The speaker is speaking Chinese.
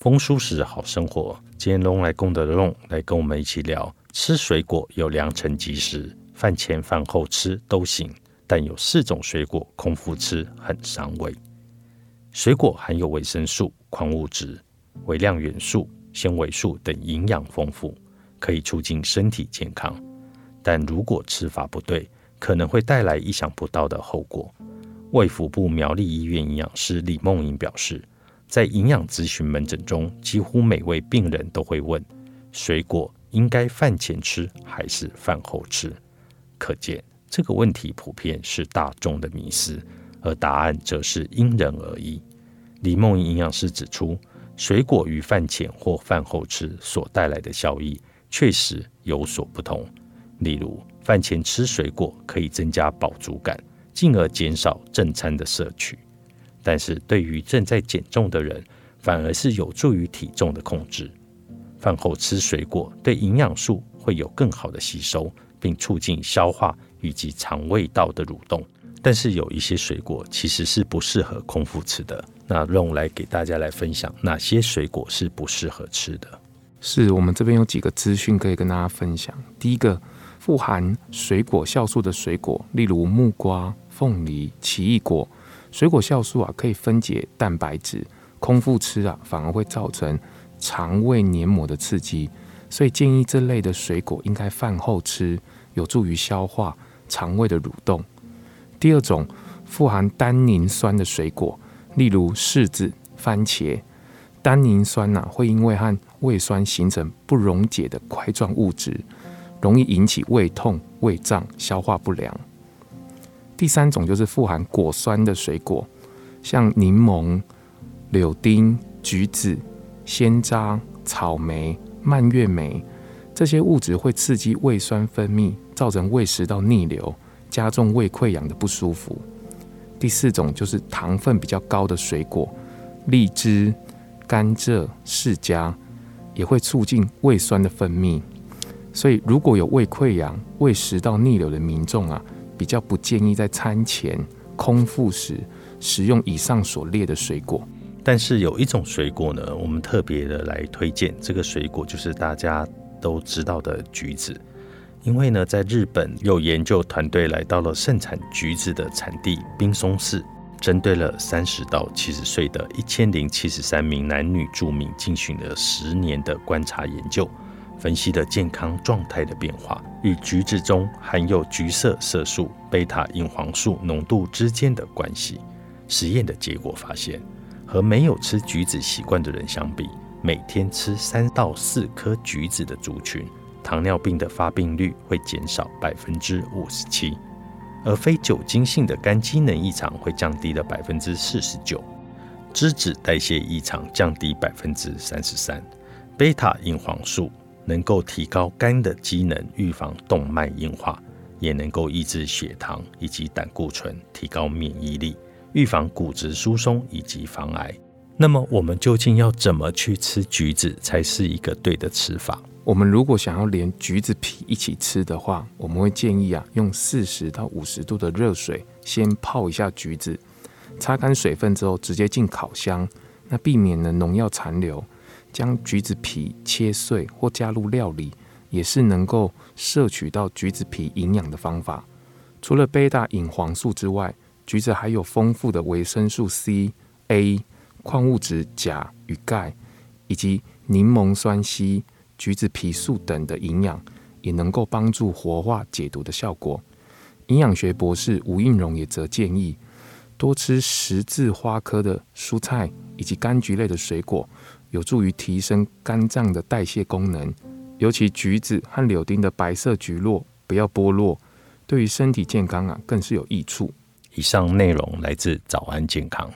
丰舒适好生活，今天龙来功德的龙来跟我们一起聊，吃水果有良辰吉时，饭前饭后吃都行，但有四种水果空腹吃很伤胃。水果含有维生素、矿物质、微量元素、纤维素等营养丰富，可以促进身体健康。但如果吃法不对，可能会带来意想不到的后果。卫福部苗栗医院营养师李梦莹表示，在营养咨询门诊中，几乎每位病人都会问：水果应该饭前吃还是饭后吃？可见这个问题普遍是大众的迷思，而答案则是因人而异。李梦营养师指出，水果与饭前或饭后吃所带来的效益确实有所不同。例如，饭前吃水果可以增加饱足感，进而减少正餐的摄取；但是对于正在减重的人，反而是有助于体重的控制。饭后吃水果对营养素会有更好的吸收，并促进消化以及肠胃道的蠕动。但是有一些水果其实是不适合空腹吃的。那让我来给大家来分享哪些水果是不适合吃的。是我们这边有几个资讯可以跟大家分享。第一个，富含水果酵素的水果，例如木瓜、凤梨、奇异果，水果酵素啊可以分解蛋白质，空腹吃啊反而会造成肠胃黏膜的刺激，所以建议这类的水果应该饭后吃，有助于消化、肠胃的蠕动。第二种，富含单宁酸的水果，例如柿子、番茄。单宁酸呐，会因为和胃酸形成不溶解的块状物质，容易引起胃痛、胃胀、消化不良。第三种就是富含果酸的水果，像柠檬、柳丁、橘子、鲜渣、草莓、蔓越莓，这些物质会刺激胃酸分泌，造成胃食道逆流。加重胃溃疡的不舒服。第四种就是糖分比较高的水果，荔枝、甘蔗、释迦，也会促进胃酸的分泌。所以，如果有胃溃疡、胃食道逆流的民众啊，比较不建议在餐前空腹时食用以上所列的水果。但是有一种水果呢，我们特别的来推荐，这个水果就是大家都知道的橘子。因为呢，在日本有研究团队来到了盛产橘子的产地滨松市，针对了三十到七十岁的一千零七十三名男女住民进行了十年的观察研究，分析了健康状态的变化与橘子中含有橘色色素贝塔隐黄素浓度之间的关系。实验的结果发现，和没有吃橘子习惯的人相比，每天吃三到四颗橘子的族群。糖尿病的发病率会减少百分之五十七，而非酒精性的肝机能异常会降低了百分之四十九，脂质代谢异常降低百分之三十三。贝塔隐黄素能够提高肝的机能，预防动脉硬化，也能够抑制血糖以及胆固醇，提高免疫力，预防骨质疏松以及防癌。那么，我们究竟要怎么去吃橘子才是一个对的吃法？我们如果想要连橘子皮一起吃的话，我们会建议啊，用四十到五十度的热水先泡一下橘子，擦干水分之后直接进烤箱，那避免了农药残留。将橘子皮切碎或加入料理，也是能够摄取到橘子皮营养的方法。除了贝塔隐黄素之外，橘子还有丰富的维生素 C、A、矿物质钾与钙，以及柠檬酸硒。橘子皮素等的营养也能够帮助活化解毒的效果。营养学博士吴应荣也则建议多吃十字花科的蔬菜以及柑橘类的水果，有助于提升肝脏的代谢功能。尤其橘子和柳丁的白色橘络不要剥落，对于身体健康啊更是有益处。以上内容来自早安健康。